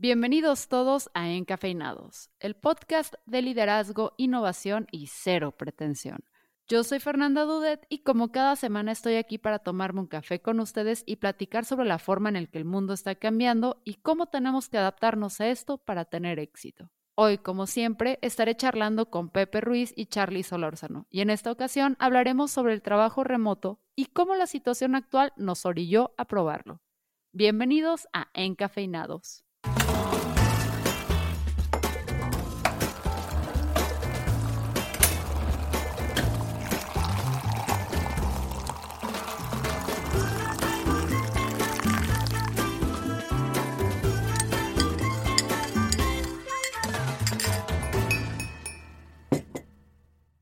Bienvenidos todos a Encafeinados, el podcast de liderazgo, innovación y cero pretensión. Yo soy Fernanda Dudet y como cada semana estoy aquí para tomarme un café con ustedes y platicar sobre la forma en que el mundo está cambiando y cómo tenemos que adaptarnos a esto para tener éxito. Hoy, como siempre, estaré charlando con Pepe Ruiz y Charlie Solórzano, y en esta ocasión hablaremos sobre el trabajo remoto y cómo la situación actual nos orilló a probarlo. Bienvenidos a Encafeinados.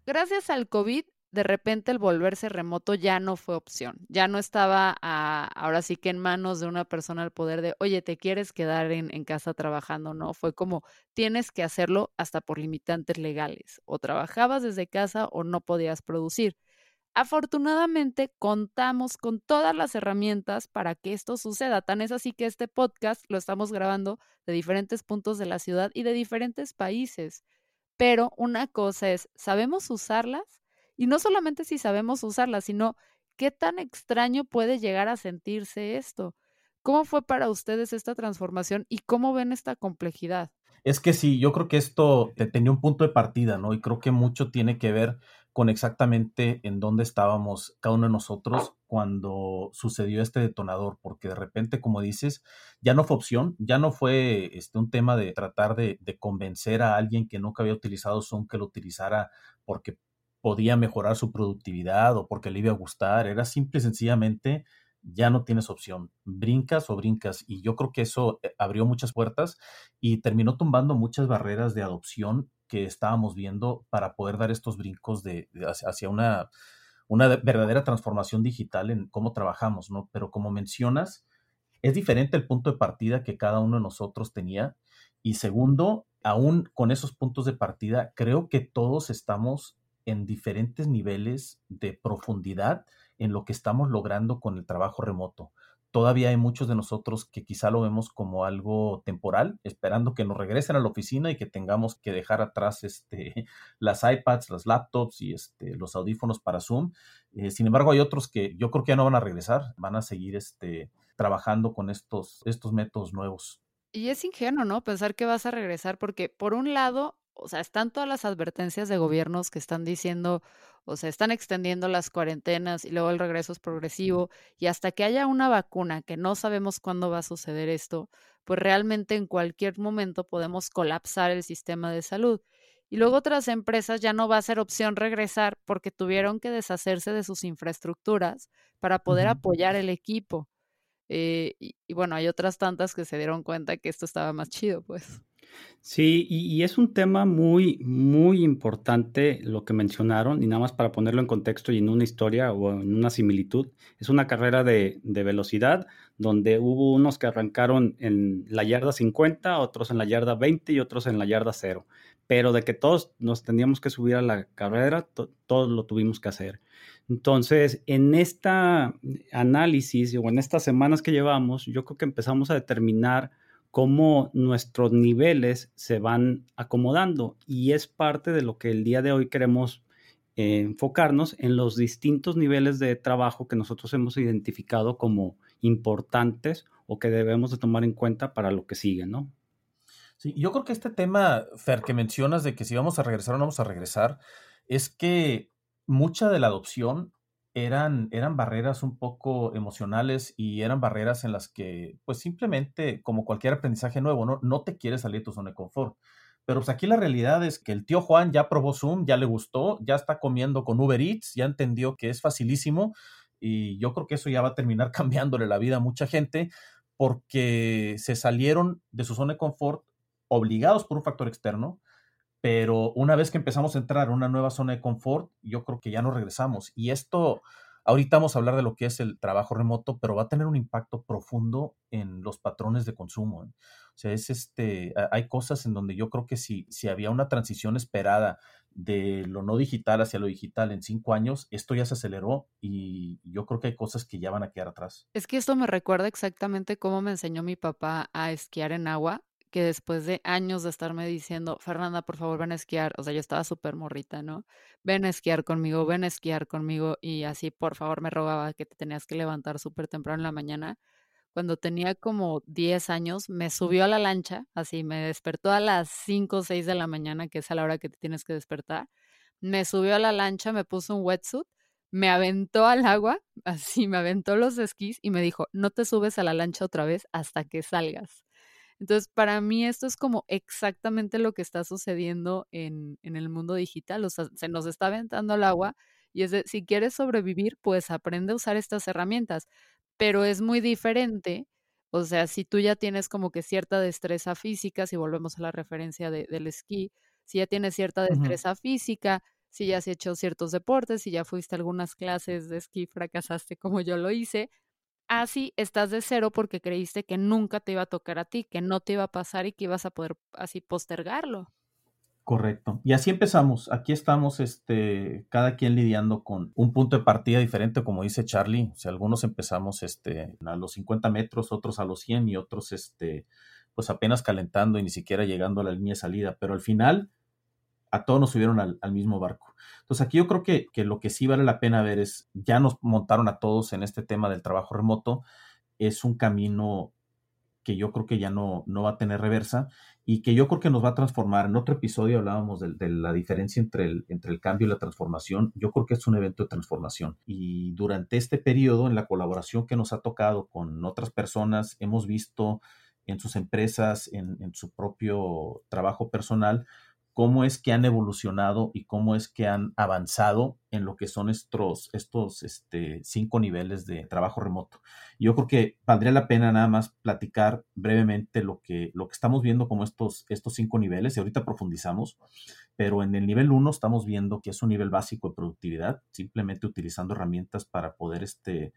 Gracias al COVID, de repente el volverse remoto ya no fue opción, ya no estaba ahora sí que en manos de una persona el poder de, oye, ¿te quieres quedar en, en casa trabajando? No, fue como, tienes que hacerlo hasta por limitantes legales, o trabajabas desde casa o no podías producir. Afortunadamente contamos con todas las herramientas para que esto suceda. Tan es así que este podcast lo estamos grabando de diferentes puntos de la ciudad y de diferentes países. Pero una cosa es, ¿sabemos usarlas? Y no solamente si sabemos usarlas, sino qué tan extraño puede llegar a sentirse esto. ¿Cómo fue para ustedes esta transformación y cómo ven esta complejidad? Es que sí, yo creo que esto tenía un punto de partida, ¿no? Y creo que mucho tiene que ver con exactamente en dónde estábamos cada uno de nosotros cuando sucedió este detonador, porque de repente, como dices, ya no fue opción, ya no fue este, un tema de tratar de, de convencer a alguien que nunca había utilizado Zoom que lo utilizara porque podía mejorar su productividad o porque le iba a gustar, era simple y sencillamente ya no tienes opción, brincas o brincas. Y yo creo que eso eh, abrió muchas puertas y terminó tumbando muchas barreras de adopción que estábamos viendo para poder dar estos brincos de, hacia una, una verdadera transformación digital en cómo trabajamos, ¿no? Pero como mencionas, es diferente el punto de partida que cada uno de nosotros tenía. Y segundo, aún con esos puntos de partida, creo que todos estamos en diferentes niveles de profundidad en lo que estamos logrando con el trabajo remoto todavía hay muchos de nosotros que quizá lo vemos como algo temporal, esperando que nos regresen a la oficina y que tengamos que dejar atrás este, las iPads, las laptops y este, los audífonos para Zoom. Eh, sin embargo, hay otros que yo creo que ya no van a regresar, van a seguir este, trabajando con estos, estos métodos nuevos. Y es ingenuo, ¿no? Pensar que vas a regresar porque por un lado, o sea, están todas las advertencias de gobiernos que están diciendo, o sea, están extendiendo las cuarentenas y luego el regreso es progresivo y hasta que haya una vacuna, que no sabemos cuándo va a suceder esto, pues realmente en cualquier momento podemos colapsar el sistema de salud. Y luego otras empresas ya no va a ser opción regresar porque tuvieron que deshacerse de sus infraestructuras para poder apoyar el equipo. Eh, y, y bueno, hay otras tantas que se dieron cuenta que esto estaba más chido, pues. Sí, y, es un tema muy, muy importante lo que mencionaron, y nada más para ponerlo en contexto y en una historia o en una similitud, es una carrera de, velocidad donde hubo unos que arrancaron en la yarda 50, otros en la yarda 20 y otros en la yarda 0, pero de que todos nos teníamos que subir a la carrera, todos lo tuvimos que hacer. Entonces, en este análisis o en estas semanas que llevamos, yo creo que empezamos a determinar cómo nuestros niveles se van acomodando y es parte de lo que el día de hoy queremos eh, enfocarnos en los distintos niveles de trabajo que nosotros hemos identificado como importantes o que debemos de tomar en cuenta para lo que sigue, ¿no? Sí, yo creo que este tema, Fer, que mencionas de que si vamos a regresar o no vamos a regresar, es que mucha de la adopción eran, eran barreras un poco emocionales y eran barreras en las que, pues simplemente, como cualquier aprendizaje nuevo, no, no te quieres salir de tu zona de confort. Pero pues aquí la realidad es que el tío Juan ya probó Zoom, ya le gustó, ya está comiendo con Uber Eats, ya entendió que es facilísimo y yo creo que eso ya va a terminar cambiándole la vida a mucha gente porque se salieron de su zona de confort obligados por un factor externo, pero una vez que empezamos a entrar a una nueva zona de confort, yo creo que ya no regresamos. Y esto, ahorita vamos a hablar de lo que es el trabajo remoto, pero va a tener un impacto profundo en los patrones de consumo. ¿eh? O sea, es este, hay cosas en donde yo creo que si, si había una transición esperada de lo no digital hacia lo digital en cinco años, esto ya se aceleró y yo creo que hay cosas que ya van a quedar atrás. Es que esto me recuerda exactamente cómo me enseñó mi papá a esquiar en agua que después de años de estarme diciendo, Fernanda, por favor, ven a esquiar, o sea, yo estaba súper morrita, ¿no? Ven a esquiar conmigo, ven a esquiar conmigo, y así, por favor, me rogaba que te tenías que levantar súper temprano en la mañana. Cuando tenía como 10 años, me subió a la lancha, así, me despertó a las 5 o 6 de la mañana, que es a la hora que te tienes que despertar. Me subió a la lancha, me puso un wetsuit me aventó al agua, así me aventó los esquís y me dijo, no te subes a la lancha otra vez hasta que salgas. Entonces, para mí esto es como exactamente lo que está sucediendo en, en el mundo digital. O sea, se nos está aventando al agua y es de, si quieres sobrevivir, pues aprende a usar estas herramientas. Pero es muy diferente. O sea, si tú ya tienes como que cierta destreza física, si volvemos a la referencia del esquí, si ya tienes cierta destreza física, si ya has hecho ciertos deportes, si ya fuiste a algunas clases de esquí, fracasaste como yo lo hice. Así estás de cero porque creíste que nunca te iba a tocar a ti, que no te iba a pasar y que ibas a poder así postergarlo. Correcto. Y así empezamos. Aquí estamos, este, cada quien lidiando con un punto de partida diferente, como dice Charlie. O sea, algunos empezamos, este, a los 50 metros, otros a los 100 y otros, este, pues apenas calentando y ni siquiera llegando a la línea de salida. Pero al final, a todos nos subieron al, mismo barco. Entonces aquí yo creo que, lo que sí vale la pena ver es, ya nos montaron a todos en este tema del trabajo remoto, es un camino que yo creo que ya no, no va a tener reversa y que yo creo que nos va a transformar. En otro episodio hablábamos de, la diferencia entre el, cambio y la transformación. Yo creo que es un evento de transformación. Y durante este periodo, en la colaboración que nos ha tocado con otras personas, hemos visto en sus empresas, en su propio trabajo personal, cómo es que han evolucionado y cómo es que han avanzado en lo que son estos, estos este, cinco niveles de trabajo remoto. Yo creo que valdría la pena nada más platicar brevemente lo que, lo que estamos viendo como estos, estos cinco niveles y ahorita profundizamos, pero en el nivel uno estamos viendo que es un nivel básico de productividad, simplemente utilizando herramientas para poder este,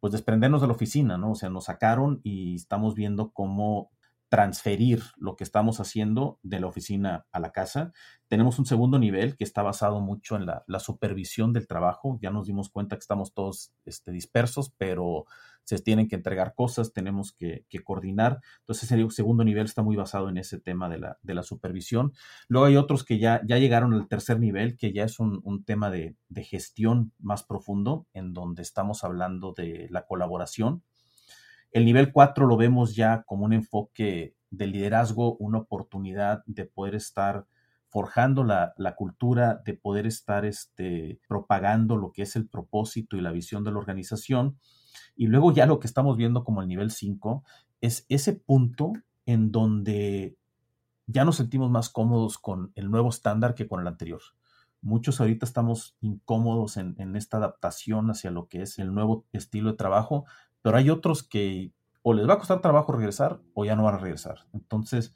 pues desprendernos de la oficina, ¿no? O sea, nos sacaron y estamos viendo cómo transferir lo que estamos haciendo de la oficina a la casa. Tenemos un segundo nivel que está basado mucho en la, supervisión del trabajo. Ya nos dimos cuenta que estamos todos este, dispersos, pero se tienen que entregar cosas, tenemos que, coordinar. Entonces, el segundo nivel está muy basado en ese tema de la, supervisión. Luego hay otros que ya, llegaron al tercer nivel, que ya es un, tema de gestión más profundo, en donde estamos hablando de la colaboración el nivel 4 lo vemos ya como un enfoque de liderazgo, una oportunidad de poder estar forjando la, cultura, de poder estar este, propagando lo que es el propósito y la visión de la organización. Y luego ya lo que estamos viendo como el nivel 5 es ese punto en donde ya nos sentimos más cómodos con el nuevo estándar que con el anterior. Muchos ahorita estamos incómodos en, en, esta adaptación hacia lo que es el nuevo estilo de trabajo, pero hay otros que o les va a costar trabajo regresar o ya no van a regresar. Entonces,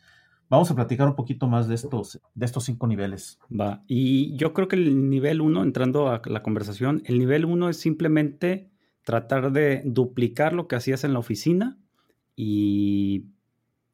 vamos a platicar un poquito más de estos, de estos cinco niveles. Va, y yo creo que el nivel uno, entrando a la conversación, el nivel uno es simplemente tratar de duplicar lo que hacías en la oficina y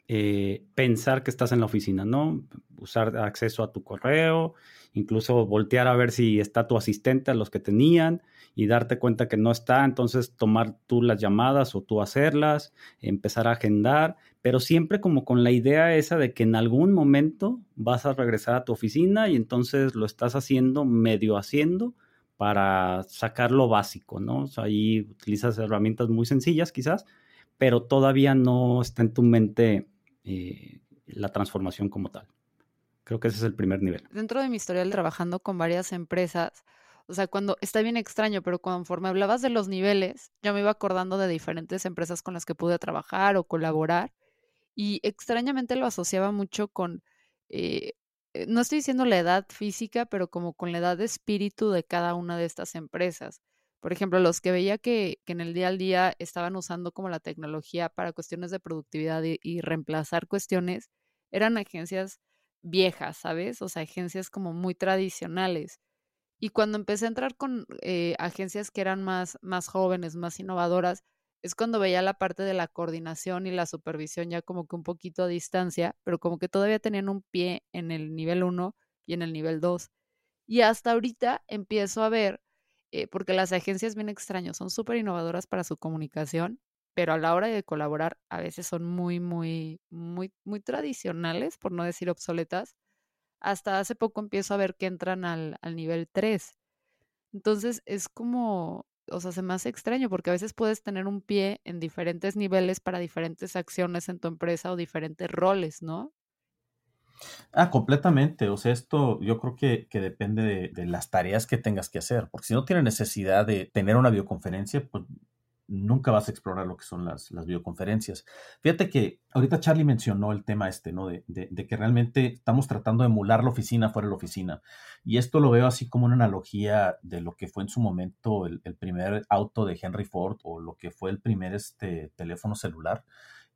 eh, pensar que estás en la oficina, ¿no? Usar acceso a tu correo, incluso voltear a ver si está tu asistente a los que tenían y darte cuenta que no está, entonces tomar tú las llamadas o tú hacerlas, empezar a agendar, pero siempre como con la idea esa de que en algún momento vas a regresar a tu oficina y entonces lo estás haciendo, medio haciendo, para sacar lo básico, ¿no? Ahí utilizas herramientas muy sencillas quizás, pero todavía no está en tu mente eh, la transformación como tal. Creo que ese es el primer nivel. Dentro de mi historial trabajando con varias empresas, o sea, cuando está bien extraño, pero conforme hablabas de los niveles, yo me iba acordando de diferentes empresas con las que pude trabajar o colaborar y extrañamente lo asociaba mucho con, eh, eh, no estoy diciendo la edad física, pero como con la edad de espíritu de cada una de estas empresas. Por ejemplo, los que veía que, que en el día al día estaban usando como la tecnología para cuestiones de productividad y reemplazar cuestiones, eran agencias viejas, ¿sabes? O sea, agencias como muy tradicionales. Y cuando empecé a entrar con eh, agencias que eran más, más jóvenes, más innovadoras, es cuando veía la parte de la coordinación y la supervisión ya como que un poquito a distancia, pero como que todavía tenían un pie en el nivel 1 y en el nivel 2. Y hasta ahorita empiezo a ver, eh, porque las agencias bien extrañas son súper innovadoras para su comunicación, pero a la hora de colaborar a veces son muy, muy, muy, muy tradicionales, por no decir obsoletas. Hasta hace poco empiezo a ver que entran al, al nivel 3. Entonces es como, o sea, se me hace extraño porque a veces puedes tener un pie en diferentes niveles para diferentes acciones en tu empresa o diferentes roles, ¿no? Ah, completamente. O sea, esto yo creo que, que depende de, de, las tareas que tengas que hacer, porque si no tienes necesidad de tener una videoconferencia, pues nunca vas a explorar lo que son las, las videoconferencias. Fíjate que ahorita Charlie mencionó el tema este, ¿no? De, de, que realmente estamos tratando de emular la oficina fuera de la oficina. Y esto lo veo así como una analogía de lo que fue en su momento el, el primer auto de Henry Ford o lo que fue el primer este, teléfono celular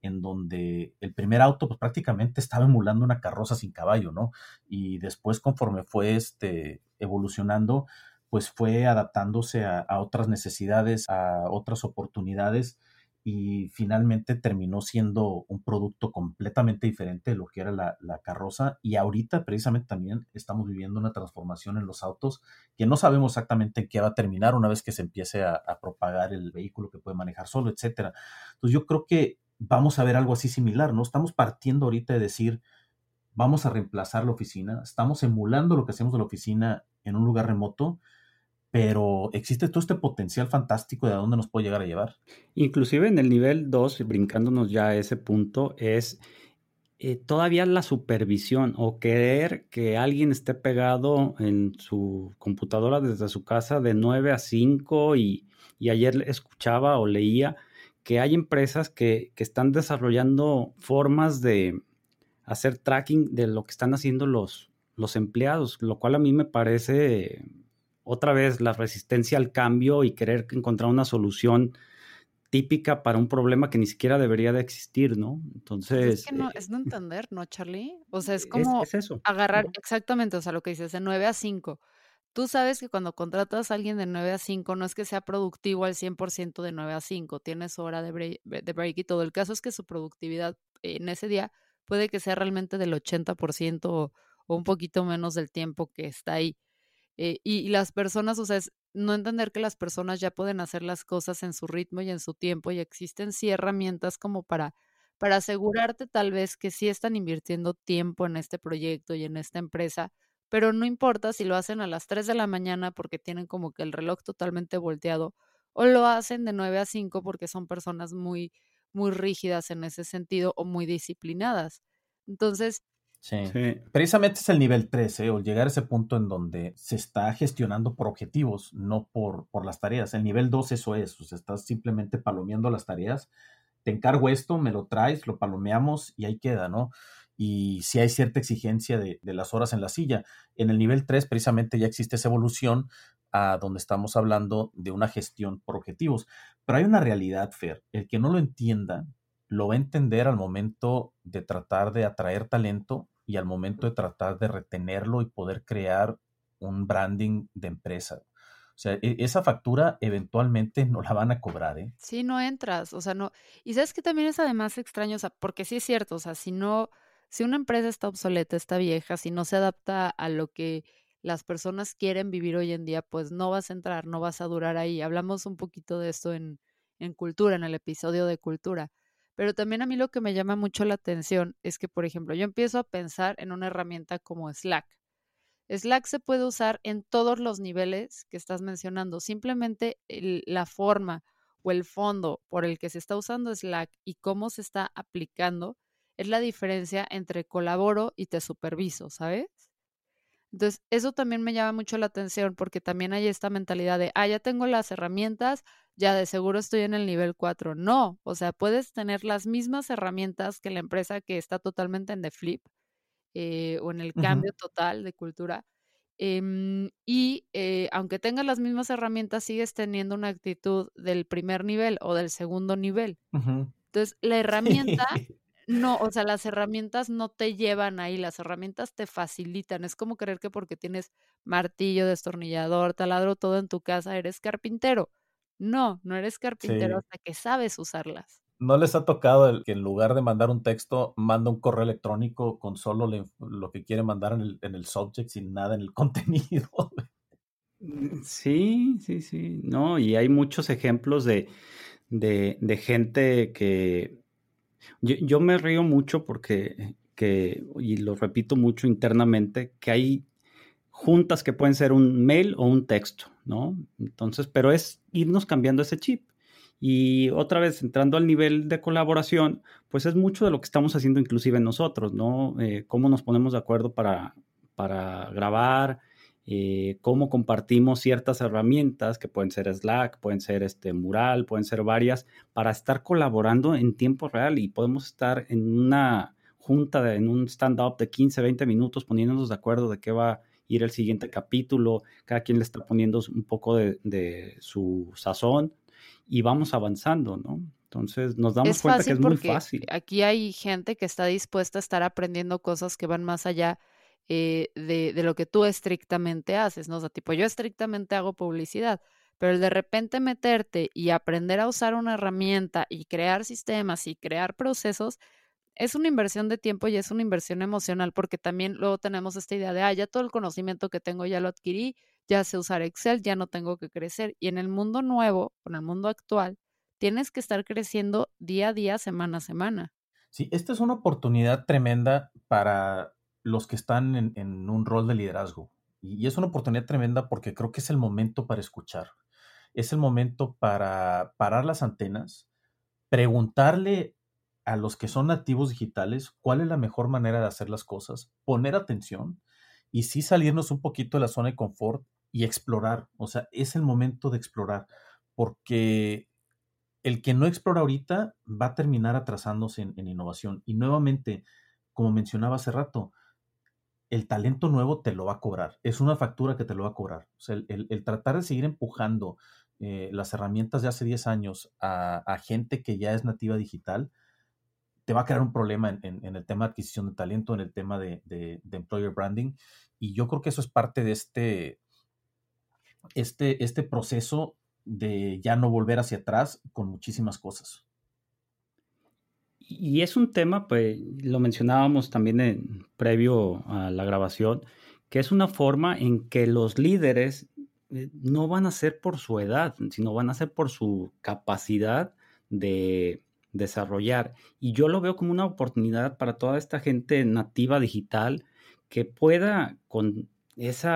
en donde el primer auto pues prácticamente estaba emulando una carroza sin caballo, ¿no? Y después conforme fue este, evolucionando, pues fue adaptándose a, otras necesidades, a otras oportunidades y finalmente terminó siendo un producto completamente diferente de lo que era la, la, carroza y ahorita precisamente también estamos viviendo una transformación en los autos que no sabemos exactamente en qué va a terminar una vez que se empiece a, a propagar el vehículo que puede manejar solo, etcétera. Entonces yo creo que vamos a ver algo así similar, ¿no? Estamos partiendo ahorita de decir, vamos a reemplazar la oficina, estamos emulando lo que hacemos de la oficina en un lugar remoto, pero existe todo este potencial fantástico de a dónde nos puede llegar a llevar. Inclusive en el nivel 2, brincándonos ya a ese punto, es eh, todavía la supervisión o querer que alguien esté pegado en su computadora desde su casa de 9 a 5 y, y ayer escuchaba o leía que hay empresas que, que, están desarrollando formas de hacer tracking de lo que están haciendo los, los empleados, lo cual a mí me parece otra vez la resistencia al cambio y querer encontrar una solución típica para un problema que ni siquiera debería de existir, ¿no? Entonces... Es, que no, eh, es no entender, ¿no, Charlie? O sea, es como es, es eso, agarrar, ¿no? exactamente, o sea, lo que dices, de 9 a 5 Tú sabes que cuando contratas a alguien de 9 a 5 no es que sea productivo al 100% de 9 a 5, tienes hora de break, de break, y todo. El caso es que su productividad en ese día puede que sea realmente del 80% o, o un poquito menos del tiempo que está ahí. Eh, y, las personas, o sea, es no entender que las personas ya pueden hacer las cosas en su ritmo y en su tiempo y existen sí herramientas como para, para asegurarte tal vez que sí están invirtiendo tiempo en este proyecto y en esta empresa pero no importa si lo hacen a las 3 de la mañana porque tienen como que el reloj totalmente volteado o lo hacen de 9 a 5 porque son personas muy muy rígidas en ese sentido o muy disciplinadas. Entonces, Sí. Precisamente es el nivel 13, ¿eh? o llegar a ese punto en donde se está gestionando por objetivos, no por, por las tareas. El nivel 2 eso es, o sea, estás simplemente palomeando las tareas. Te encargo esto, me lo traes, lo palomeamos y ahí queda, ¿no? y si hay cierta exigencia de, de, las horas en la silla. En el nivel 3 precisamente ya existe esa evolución a donde estamos hablando de una gestión por objetivos. Pero hay una realidad, Fer, el que no lo entienda lo va a entender al momento de tratar de atraer talento y al momento de tratar de retenerlo y poder crear un branding de empresa. O sea, e, esa factura eventualmente no la van a cobrar, ¿eh? Sí, no entras, o sea, no. Y sabes que también es además extraño, o sea, porque sí es cierto, o sea, si no, si una empresa está obsoleta, está vieja, si no se adapta a lo que las personas quieren vivir hoy en día, pues no vas a entrar, no vas a durar ahí. Hablamos un poquito de esto en, en cultura, en el episodio de cultura. Pero también a mí lo que me llama mucho la atención es que, por ejemplo, yo empiezo a pensar en una herramienta como Slack. Slack se puede usar en todos los niveles que estás mencionando. Simplemente la forma o el fondo por el que se está usando Slack y cómo se está aplicando es la diferencia entre colaboro y te superviso, ¿sabes? Entonces, eso también me llama mucho la atención porque también hay esta mentalidad de, ah, ya tengo las herramientas, ya de seguro estoy en el nivel 4. No, o sea, puedes tener las mismas herramientas que la empresa que está totalmente en the flip eh, o en el cambio uh -huh. total de cultura. Eh, y eh, aunque tengas las mismas herramientas, sigues teniendo una actitud del primer nivel o del segundo nivel. Uh -huh. Entonces, la herramienta no, o sea, las herramientas no te llevan ahí, las herramientas te facilitan. Es como creer que porque tienes martillo, destornillador, taladro, todo en tu casa, eres carpintero. No, no eres carpintero sí. hasta que sabes usarlas. ¿No les ha tocado el que en lugar de mandar un texto, manda un correo electrónico con solo le, lo que quiere mandar en el, en el subject sin nada en el contenido? Mm, sí, sí, sí. No, y hay muchos ejemplos de de, de gente que... Yo, yo, me río mucho porque, que, y lo repito mucho internamente, que hay juntas que pueden ser un mail o un texto, ¿no? Entonces, pero es irnos cambiando ese chip. Y otra vez, entrando al nivel de colaboración, pues es mucho de lo que estamos haciendo inclusive nosotros, ¿no? Eh, cómo nos ponemos de acuerdo para, para grabar, eh, cómo compartimos ciertas herramientas que pueden ser Slack, pueden ser este Mural, pueden ser varias, para estar colaborando en tiempo real y podemos estar en una junta, en un stand-up de 15, 20 minutos poniéndonos de acuerdo de qué va ir el siguiente capítulo, cada quien le está poniendo un poco de, de su sazón y vamos avanzando, ¿no? Entonces nos damos cuenta que es muy fácil. Aquí hay gente que está dispuesta a estar aprendiendo cosas que van más allá eh, de, de, lo que tú estrictamente haces, ¿no? O sea, tipo, yo estrictamente hago publicidad, pero el de repente meterte y aprender a usar una herramienta y crear sistemas y crear procesos, es una inversión de tiempo y es una inversión emocional, porque también luego tenemos esta idea de, ah, ya todo el conocimiento que tengo ya lo adquirí, ya sé usar Excel, ya no tengo que crecer. Y en el mundo nuevo, en el mundo actual, tienes que estar creciendo día a día, semana a semana. Sí, esta es una oportunidad tremenda para los que están en, un rol de liderazgo. Y, es una oportunidad tremenda porque creo que es el momento para escuchar. Es el momento para parar las antenas, preguntarle a los que son nativos digitales cuál es la mejor manera de hacer las cosas, poner atención y sí salirnos un poquito de la zona de confort y explorar. O sea, es el momento de explorar, porque el que no explora ahorita va a terminar atrasándose en, innovación. Y nuevamente, como mencionaba hace rato, el talento nuevo te lo va a cobrar. Es una factura que te lo va a cobrar. O sea, el, tratar de seguir empujando eh, las herramientas de hace 10 años a, gente que ya es nativa digital, te va a crear un problema en, el tema de adquisición de talento, en el tema de, employer branding. Y yo creo que eso es parte de este, este, este proceso de ya no volver hacia atrás con muchísimas cosas. Y es un tema, pues lo mencionábamos también previo a la grabación, que es una forma en que los líderes eh, no van a ser por su edad, sino van a ser por su capacidad de desarrollar. Y yo lo veo como una oportunidad para toda esta gente nativa digital que pueda con ese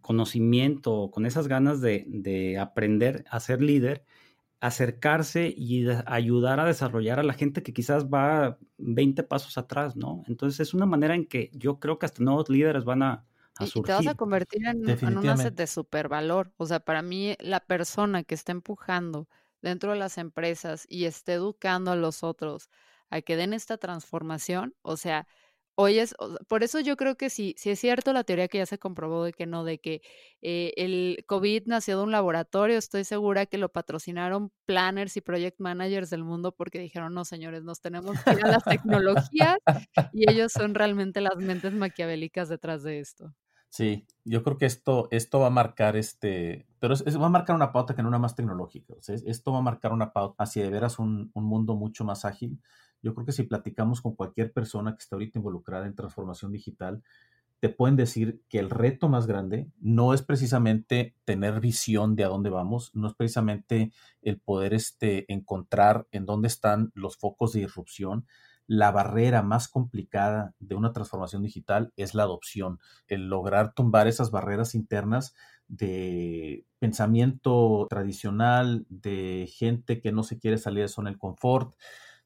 conocimiento, con esas ganas de, aprender a ser líder, acercarse y ayudar a desarrollar a la gente que quizás va 20 pasos atrás, ¿no? Entonces es una manera en que yo creo que hasta nuevos líderes van a, surgir. Y te vas a convertir en, en un asset de supervalor. O sea, para mí la persona que está empujando dentro de las empresas y esté educando a los otros a que den esta transformación, o sea, oyes, por eso yo creo que sí, sí es cierto la teoría que ya se comprobó de que no, de que eh, el COVID nació de un laboratorio, estoy segura que lo patrocinaron planners y project managers del mundo porque dijeron, no señores, nos tenemos que ir a las tecnologías y ellos son realmente las mentes maquiavélicas detrás de esto. Sí, yo creo que esto, esto va a marcar este, pero va a marcar una pauta que no una más tecnológica. esto va a marcar una pauta hacia de veras un, un mundo mucho más ágil yo creo que si platicamos con cualquier persona que está ahorita involucrada en transformación digital, te pueden decir que el reto más grande no es precisamente tener visión de a dónde vamos, no es precisamente el poder este, encontrar en dónde están los focos de disrupción. La barrera más complicada de una transformación digital es la adopción, el lograr tumbar esas barreras internas de pensamiento tradicional, de gente que no se quiere salir de zona del confort,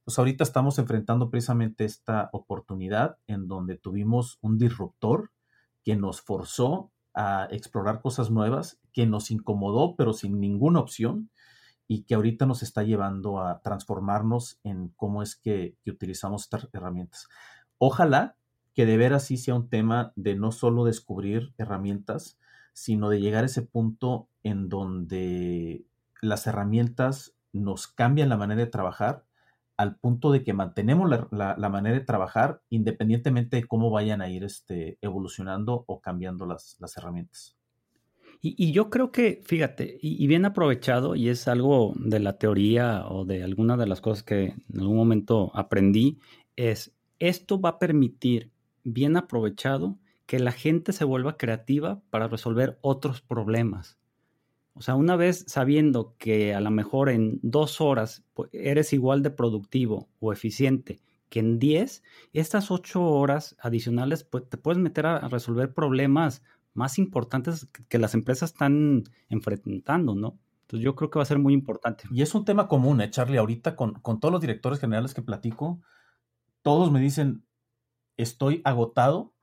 pues ahorita estamos enfrentando precisamente esta oportunidad en donde tuvimos un disruptor que nos forzó a explorar cosas nuevas, que nos incomodó pero sin ninguna opción y que ahorita nos está llevando a transformarnos en cómo es que, utilizamos estas herramientas. Ojalá que de veras sí sea un tema de no solo descubrir herramientas, sino de llegar a ese punto en donde las herramientas nos cambian la manera de trabajar al punto de que mantenemos la, manera de trabajar independientemente de cómo vayan a ir este, evolucionando o cambiando las, herramientas. Y, yo creo que, fíjate, y, bien aprovechado, y es algo de la teoría o de alguna de las cosas que en algún momento aprendí, es esto va a permitir, bien aprovechado, que la gente se vuelva creativa para resolver otros problemas. O sea, una vez sabiendo que a lo mejor en dos horas pues, eres igual de productivo o eficiente que en diez, estas ocho horas adicionales pues, te puedes meter a resolver problemas más importantes que las empresas están enfrentando, ¿no? Entonces yo creo que va a ser muy importante. Y es un tema común, ¿eh, Charlie? Ahorita con, con todos los directores generales que platico, todos me dicen, estoy agotado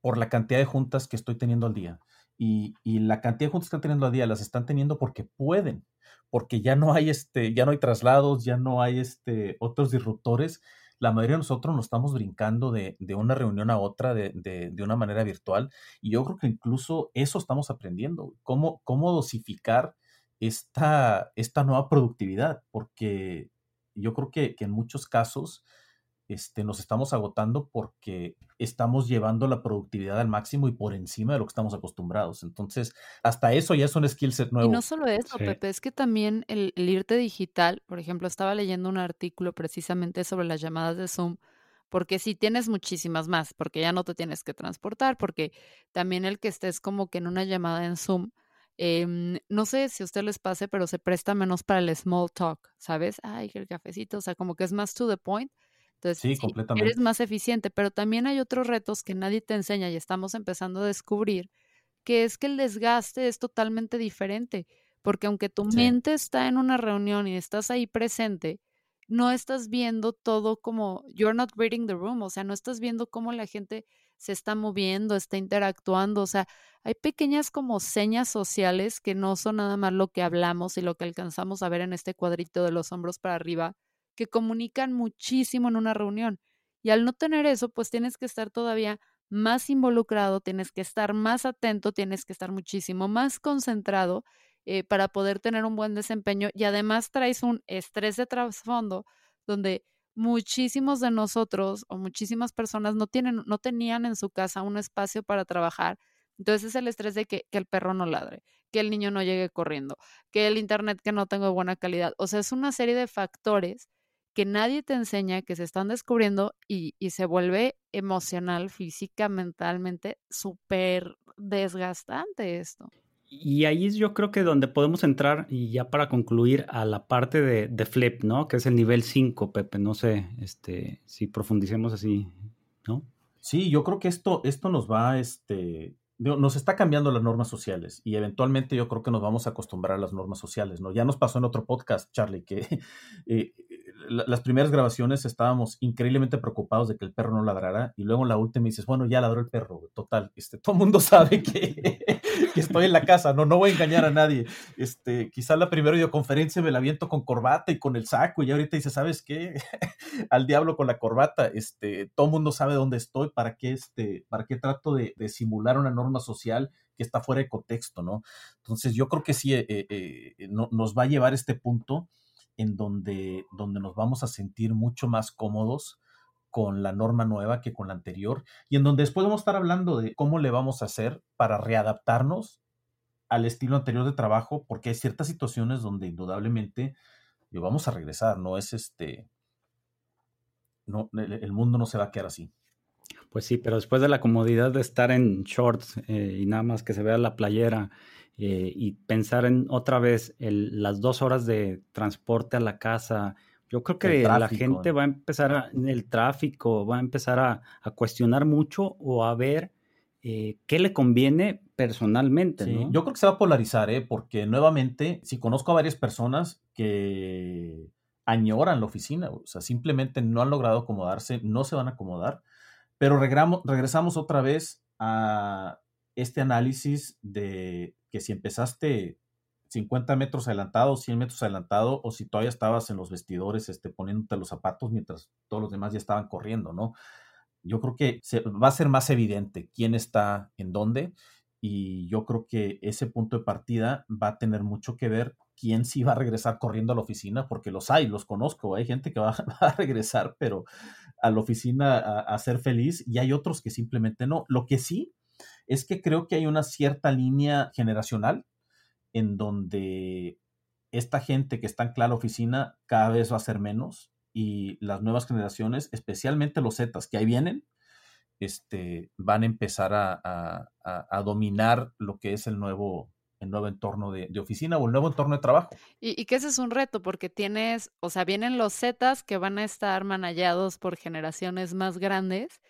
por la cantidad de juntas que estoy teniendo al día. Y, y, la cantidad de juntas que están teniendo al día las están teniendo porque pueden, porque ya no hay este, ya no hay traslados, ya no hay este otros disruptores la mayoría de nosotros nos estamos brincando de, una reunión a otra de, una manera virtual y yo creo que incluso eso estamos aprendiendo, cómo, cómo dosificar esta, esta nueva productividad, porque yo creo que, que en muchos casos este, nos estamos agotando porque estamos llevando la productividad al máximo y por encima de lo que estamos acostumbrados. Entonces, hasta eso ya es un skill set nuevo. Y no solo eso, Pepe, es que también el, irte digital, por ejemplo, estaba leyendo un artículo precisamente sobre las llamadas de Zoom, porque si tienes muchísimas más, porque ya no te tienes que transportar, porque también el que estés como que en una llamada en Zoom, em, no sé si a usted les pase, pero se presta menos para el small talk, ¿sabes? Ay, el cafecito, o sea, como que es más to the point entonces, sí, completamente. eres más eficiente, pero también hay otros retos que nadie te enseña y estamos empezando a descubrir, que es que el desgaste es totalmente diferente, porque aunque tu mente está en una reunión y estás ahí presente, no estás viendo todo como, you're not reading the room, o sea, no estás viendo cómo la gente se está moviendo, está interactuando, o sea, hay pequeñas como señas sociales que no son nada más lo que hablamos y lo que alcanzamos a ver en este cuadrito de los hombros para arriba, que comunican muchísimo en una reunión. Y al no tener eso, pues tienes que estar todavía más involucrado, tienes que estar más atento, tienes que estar muchísimo más concentrado eh, para poder tener un buen desempeño y además traes un estrés de trasfondo donde muchísimos de nosotros o muchísimas personas no tienen, no tenían en su casa un espacio para trabajar. Entonces es el estrés de que, que el perro no ladre, que el niño no llegue corriendo, que el internet que no tenga buena calidad. O sea, es una serie de factores que nadie te enseña, que se están descubriendo y, se vuelve emocional, física, mentalmente, súper desgastante esto. Y ahí es yo creo que donde podemos entrar, y ya para concluir, a la parte de, de Flip, ¿no? Que es el nivel 5, Pepe. No sé este, si profundicemos así, ¿no? Sí, yo creo que esto, esto nos va, este, nos está cambiando las normas sociales y eventualmente yo creo que nos vamos a acostumbrar a las normas sociales, ¿no? Ya nos pasó en otro podcast, Charlie, que eh, las primeras grabaciones estábamos increíblemente preocupados de que el perro no ladrara y luego la última dices, bueno, ya ladró el perro, total, este, todo el mundo sabe que, estoy en la casa, no, no voy a engañar a nadie. Este, quizá la primera videoconferencia me la viento con corbata y con el saco y ahorita dice, ¿sabes qué? Al diablo con la corbata, este, todo el mundo sabe dónde estoy, para qué, este, para qué trato de, de simular una norma social que está fuera de contexto, ¿no? Entonces yo creo que sí eh, eh, eh no, nos va a llevar este punto en donde, donde nos vamos a sentir mucho más cómodos con la norma nueva que con la anterior y en donde después vamos a estar hablando de cómo le vamos a hacer para readaptarnos al estilo anterior de trabajo, porque hay ciertas situaciones donde indudablemente vamos a regresar, no es este, no, el, mundo no se va a quedar así. Pues sí, pero después de la comodidad de estar en shorts eh, y nada más que se vea la playera eh, y pensar en otra vez las dos horas de transporte a la casa. Yo creo que la gente va a empezar en el tráfico, va a empezar a, cuestionar mucho o a ver eh, qué le conviene personalmente. Yo creo que se va a polarizar, ¿eh? porque nuevamente, si conozco a varias personas que añoran la oficina, o sea, simplemente no han logrado acomodarse, no se van a acomodar, pero regresamos otra vez a este análisis de que si empezaste 50 metros adelantado, 100 metros adelantado, o si todavía estabas en los vestidores este, poniéndote los zapatos mientras todos los demás ya estaban corriendo, ¿no? Yo creo que va a ser más evidente quién está en dónde y yo creo que ese punto de partida va a tener mucho que ver quién sí va a regresar corriendo a la oficina, porque los hay, los conozco, hay gente que va, a regresar, pero a la oficina a ser feliz y hay otros que simplemente no. Lo que sí es que creo que hay una cierta línea generacional en donde esta gente que está en la oficina cada vez va a ser menos y las nuevas generaciones, especialmente los Zetas que ahí vienen, este, van a empezar a, dominar lo que es el nuevo, el nuevo entorno de, oficina o el nuevo entorno de trabajo. Y, y, que ese es un reto, porque tienes, o sea, vienen los Zetas que van a estar manallados por generaciones más grandes.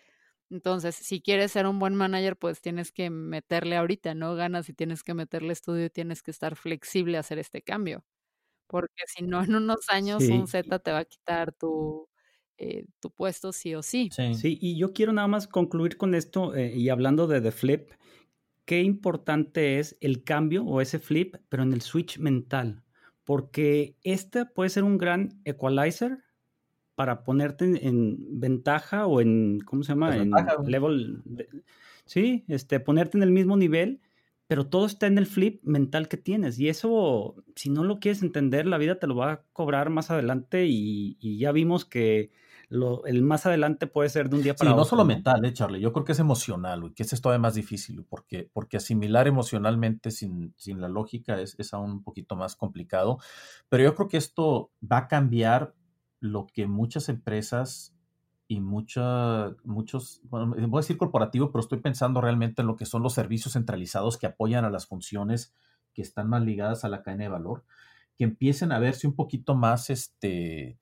Entonces, si quieres ser un buen manager, pues tienes que meterle ahorita, ¿no? Ganas y tienes que meterle estudio y tienes que estar flexible a hacer este cambio. Porque si no, en unos años un Z te va a quitar tu, eh, tu puesto sí o sí. sí. y yo quiero nada más concluir con esto eh, y hablando de The Flip, qué importante es el cambio o ese flip, pero en el switch mental, porque este puede ser un gran equalizer para ponerte en, ventaja o en, ¿cómo se llama? En level, sí, este, ponerte en el mismo nivel, pero todo está en el flip mental que tienes y eso, si no lo quieres entender, la vida te lo va a cobrar más adelante y ya vimos que el más adelante puede ser de un día para otro. no solo mental, eh, Charlie. Yo creo que es emocional, y que es todavía más difícil, porque, porque asimilar emocionalmente sin, sin la lógica es, es, aún un poquito más complicado. Pero yo creo que esto va a cambiar lo que muchas empresas y mucha, muchos, voy a decir corporativo, pero estoy pensando realmente en lo que son los servicios centralizados que apoyan a las funciones que están más ligadas a la cadena de valor, que empiecen a verse un poquito más, este,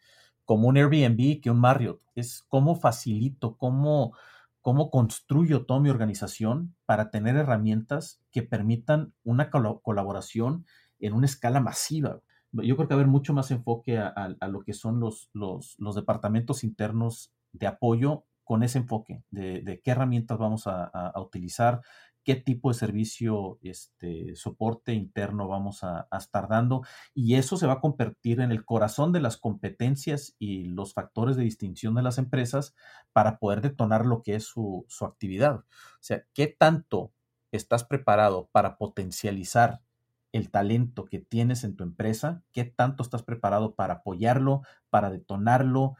como un Airbnb que un Marriott. Es cómo facilito, cómo, cómo construyo toda mi organización para tener herramientas que permitan una colaboración en una escala masiva. Yo creo que va a haber mucho más enfoque a, lo que son los, los, departamentos internos de apoyo con ese enfoque de, qué herramientas vamos a, utilizar, qué tipo de servicio, este, soporte interno vamos a, estar dando. Y eso se va a convertir en el corazón de las competencias y los factores de distinción de las empresas para poder detonar lo que es su, su actividad. O sea, ¿qué tanto estás preparado para potencializar el talento que tienes en tu empresa? ¿Qué tanto estás preparado para apoyarlo, para detonarlo,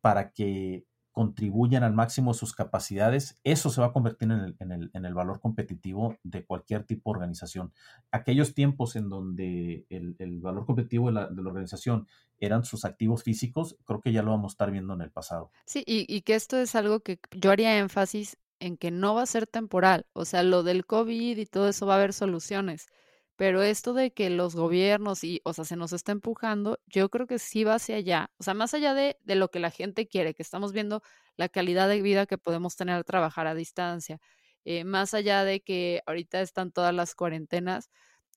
para que contribuyan al máximo sus capacidades, eso se va a convertir en el, en el, en el valor competitivo de cualquier tipo de organización. Aquellos tiempos en donde el, el valor competitivo de la, de la, organización eran sus activos físicos, creo que ya lo vamos a estar viendo en el pasado. Sí, y, y que esto es algo que yo haría énfasis en que no va a ser temporal. O sea, lo del COVID y todo eso va a haber soluciones pero esto de que los gobiernos y, o sea, se nos está empujando, yo creo que sí va hacia allá. O sea, más allá de, de lo que la gente quiere, que estamos viendo la calidad de vida que podemos tener al trabajar a distancia, eh, más allá de que ahorita están todas las cuarentenas,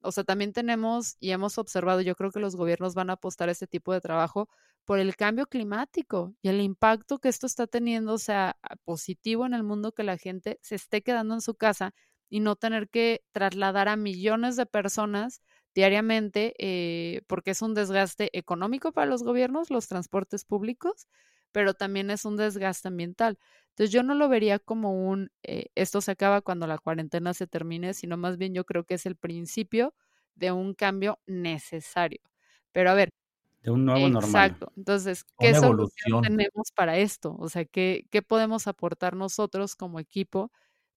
o sea, también tenemos y hemos observado, yo creo que los gobiernos van a apostar a este tipo de trabajo por el cambio climático y el impacto que esto está teniendo, o sea, positivo en el mundo que la gente se esté quedando en su casa y no tener que trasladar a millones de personas diariamente, eh, porque es un desgaste económico para los gobiernos, los transportes públicos, pero también es un desgaste ambiental. Entonces yo no lo vería como un, eh, esto se acaba cuando la cuarentena se termine, sino más bien yo creo que es el principio de un cambio necesario. Pero a ver. De un nuevo normal. Exacto. Entonces, ¿qué solución tenemos para esto? O sea, ¿qué, ¿qué podemos aportar nosotros como equipo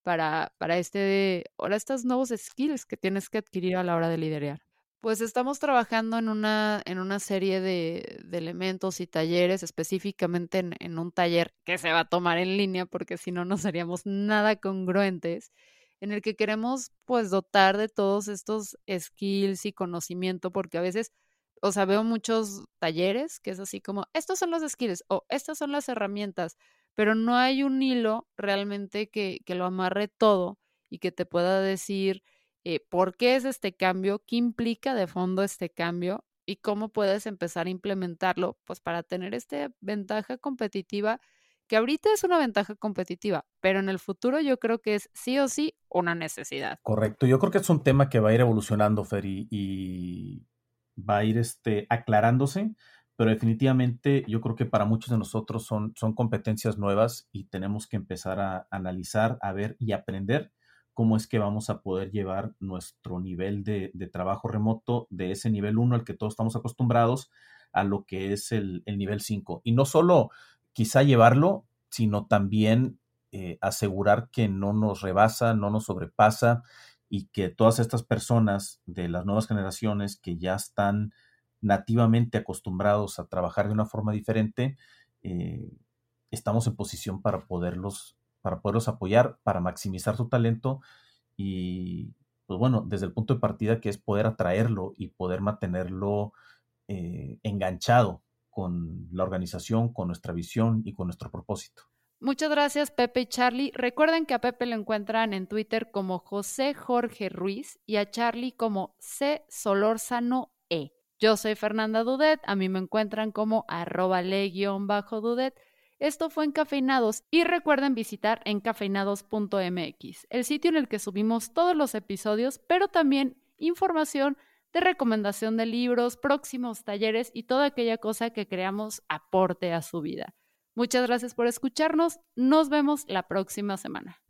para, para este, ahora estos nuevos skills que tienes que adquirir a la hora de liderar? Pues estamos trabajando en una, en una serie de, de elementos y talleres, específicamente en, en, un taller que se va a tomar en línea, porque si no, no seríamos nada congruentes, en el que queremos pues dotar de todos estos skills y conocimiento, porque a veces, o sea, veo muchos talleres que es así como, estos son los skills o estas son las herramientas, pero no hay un hilo realmente que, que lo amarre todo y que te pueda decir eh, por qué es este cambio, qué implica de fondo este cambio y cómo puedes empezar a implementarlo, pues para tener esta ventaja competitiva, que ahorita es una ventaja competitiva, pero en el futuro yo creo que es sí o sí una necesidad. Correcto, yo creo que es un tema que va a ir evolucionando, Fer, y, y va a ir este, aclarándose pero definitivamente yo creo que para muchos de nosotros son, son competencias nuevas y tenemos que empezar a analizar, a ver y aprender cómo es que vamos a poder llevar nuestro nivel de, trabajo remoto de ese nivel 1 al que todos estamos acostumbrados a lo que es el, nivel 5. Y no solo quizá llevarlo, sino también eh, asegurar que no nos rebasa, no nos sobrepasa y que todas estas personas de las nuevas generaciones que ya están nativamente acostumbrados a trabajar de una forma diferente, eh, estamos en posición para poderlos, para poderlos apoyar, para maximizar su talento y, pues bueno, desde el punto de partida que es poder atraerlo y poder mantenerlo eh, enganchado con la organización, con nuestra visión y con nuestro propósito. Muchas gracias, Pepe y Charlie. Recuerden que a Pepe lo encuentran en Twitter como José Jorge Ruiz y a Charlie como C. Solórzano. Yo soy Fernanda Dudet, a mí me encuentran como arroba le-dudet. Esto fue Encafeinados y recuerden visitar encafeinados.mx, el sitio en el que subimos todos los episodios, pero también información de recomendación de libros, próximos talleres y toda aquella cosa que creamos aporte a su vida. Muchas gracias por escucharnos, nos vemos la próxima semana.